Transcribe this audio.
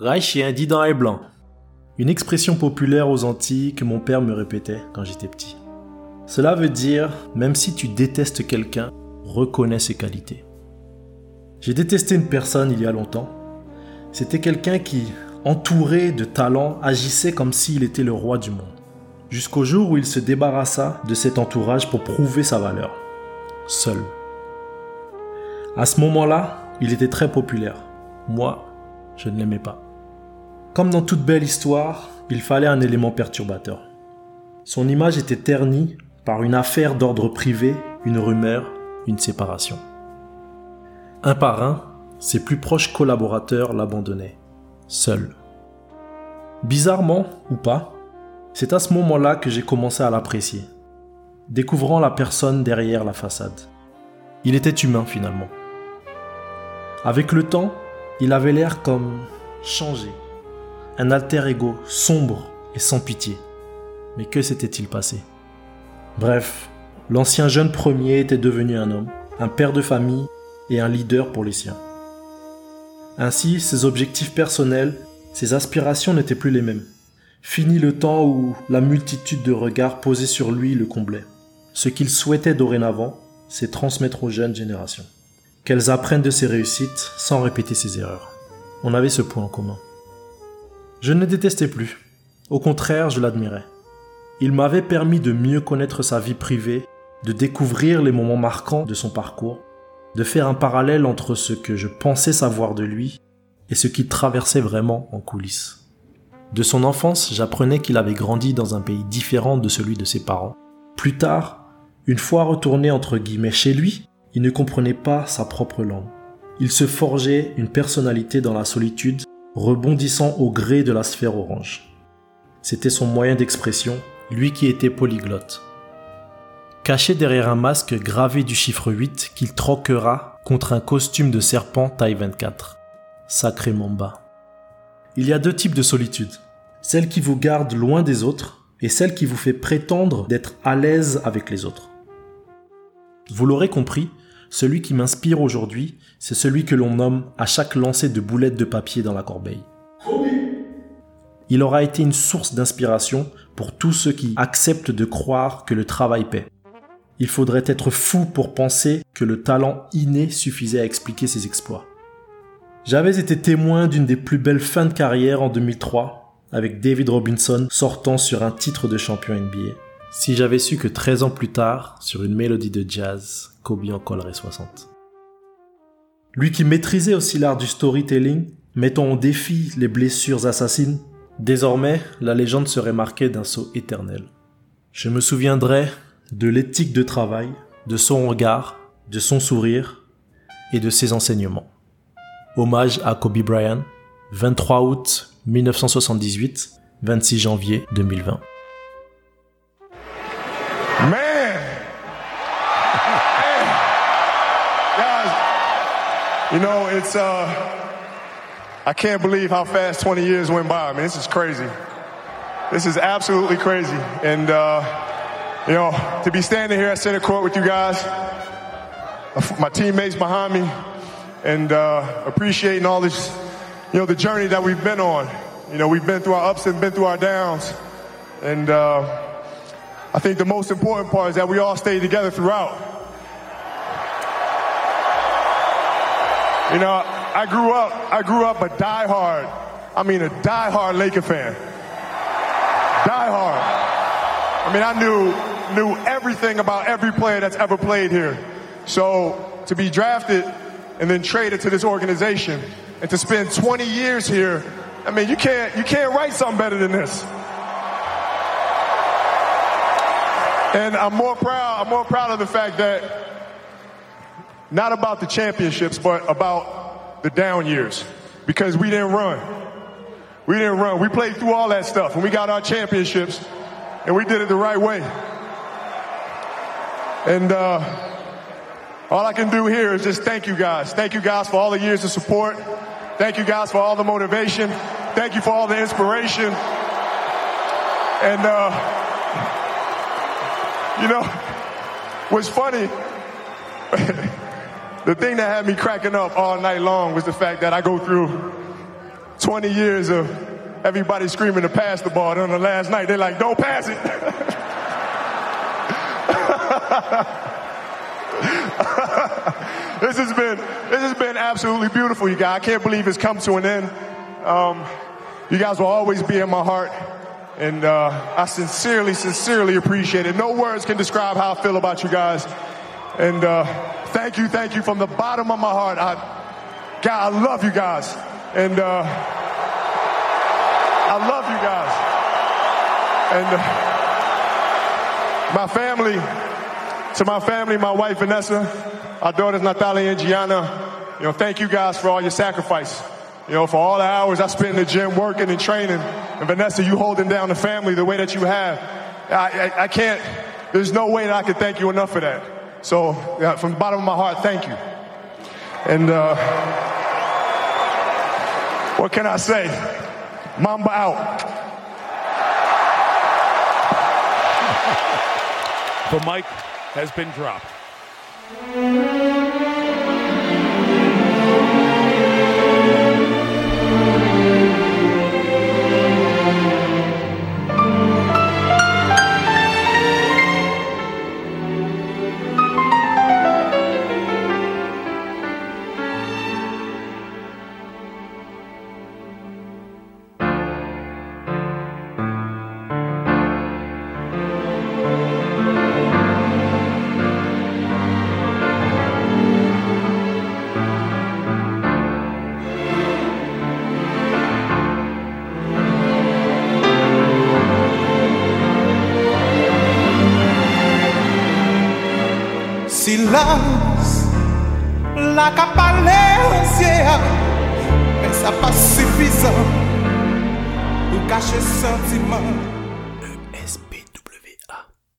Reich et un didant est blanc. Une expression populaire aux Antilles que mon père me répétait quand j'étais petit. Cela veut dire, même si tu détestes quelqu'un, reconnais ses qualités. J'ai détesté une personne il y a longtemps. C'était quelqu'un qui, entouré de talent, agissait comme s'il était le roi du monde. Jusqu'au jour où il se débarrassa de cet entourage pour prouver sa valeur. Seul. À ce moment-là, il était très populaire. Moi, je ne l'aimais pas. Comme dans toute belle histoire, il fallait un élément perturbateur. Son image était ternie par une affaire d'ordre privé, une rumeur, une séparation. Un par un, ses plus proches collaborateurs l'abandonnaient, seul. Bizarrement ou pas, c'est à ce moment-là que j'ai commencé à l'apprécier, découvrant la personne derrière la façade. Il était humain finalement. Avec le temps, il avait l'air comme changé, un alter ego sombre et sans pitié. Mais que s'était-il passé? Bref, l'ancien jeune premier était devenu un homme, un père de famille et un leader pour les siens. Ainsi, ses objectifs personnels, ses aspirations n'étaient plus les mêmes. Fini le temps où la multitude de regards posés sur lui le comblait. Ce qu'il souhaitait dorénavant, c'est transmettre aux jeunes générations. Qu'elles apprennent de ses réussites sans répéter ses erreurs. On avait ce point en commun. Je ne détestais plus. Au contraire, je l'admirais. Il m'avait permis de mieux connaître sa vie privée, de découvrir les moments marquants de son parcours, de faire un parallèle entre ce que je pensais savoir de lui et ce qu'il traversait vraiment en coulisses. De son enfance, j'apprenais qu'il avait grandi dans un pays différent de celui de ses parents. Plus tard, une fois retourné entre guillemets chez lui, il ne comprenait pas sa propre langue. Il se forgeait une personnalité dans la solitude, rebondissant au gré de la sphère orange. C'était son moyen d'expression, lui qui était polyglotte. Caché derrière un masque gravé du chiffre 8 qu'il troquera contre un costume de serpent taille 24. Sacrément bas. Il y a deux types de solitude. Celle qui vous garde loin des autres et celle qui vous fait prétendre d'être à l'aise avec les autres. Vous l'aurez compris, celui qui m'inspire aujourd'hui, c'est celui que l'on nomme à chaque lancer de boulettes de papier dans la corbeille. Il aura été une source d'inspiration pour tous ceux qui acceptent de croire que le travail paie. Il faudrait être fou pour penser que le talent inné suffisait à expliquer ses exploits. J'avais été témoin d'une des plus belles fins de carrière en 2003, avec David Robinson sortant sur un titre de champion NBA. Si j'avais su que 13 ans plus tard, sur une mélodie de jazz, Kobe en collerait 60. Lui qui maîtrisait aussi l'art du storytelling, mettant en défi les blessures assassines, désormais la légende serait marquée d'un saut éternel. Je me souviendrai de l'éthique de travail, de son regard, de son sourire et de ses enseignements. Hommage à Kobe Bryant, 23 août 1978, 26 janvier 2020. You know, it's, uh, I can't believe how fast 20 years went by. I mean, this is crazy. This is absolutely crazy. And, uh, you know, to be standing here at center court with you guys, my teammates behind me, and uh, appreciating all this, you know, the journey that we've been on. You know, we've been through our ups and been through our downs. And uh, I think the most important part is that we all stayed together throughout. You know, I grew up, I grew up a diehard, I mean a diehard Laker fan. Diehard. I mean, I knew, knew everything about every player that's ever played here. So to be drafted and then traded to this organization and to spend 20 years here, I mean, you can't, you can't write something better than this. And I'm more proud, I'm more proud of the fact that not about the championships, but about the down years. Because we didn't run. We didn't run. We played through all that stuff and we got our championships and we did it the right way. And uh, all I can do here is just thank you guys. Thank you guys for all the years of support. Thank you guys for all the motivation. Thank you for all the inspiration. And, uh, you know, what's funny, the thing that had me cracking up all night long was the fact that I go through 20 years of everybody screaming to pass the ball. And on the last night, they're like, don't pass it. this has been this has been absolutely beautiful, you guys. I can't believe it's come to an end. Um, you guys will always be in my heart, and uh, I sincerely, sincerely appreciate it. No words can describe how I feel about you guys. And uh, thank you, thank you from the bottom of my heart. I, God, I love you guys, and uh, I love you guys, and uh, my family. To my family, my wife Vanessa, our daughters Natalia and Gianna, you know, thank you guys for all your sacrifice. You know, for all the hours I spent in the gym working and training. And Vanessa, you holding down the family the way that you have. I, I, I can't, there's no way that I can thank you enough for that. So, yeah, from the bottom of my heart, thank you. And uh, what can I say? Mamba out. The mic has been dropped. silans La ka pale ansye a Men sa pa sufizan Ou kache sentiman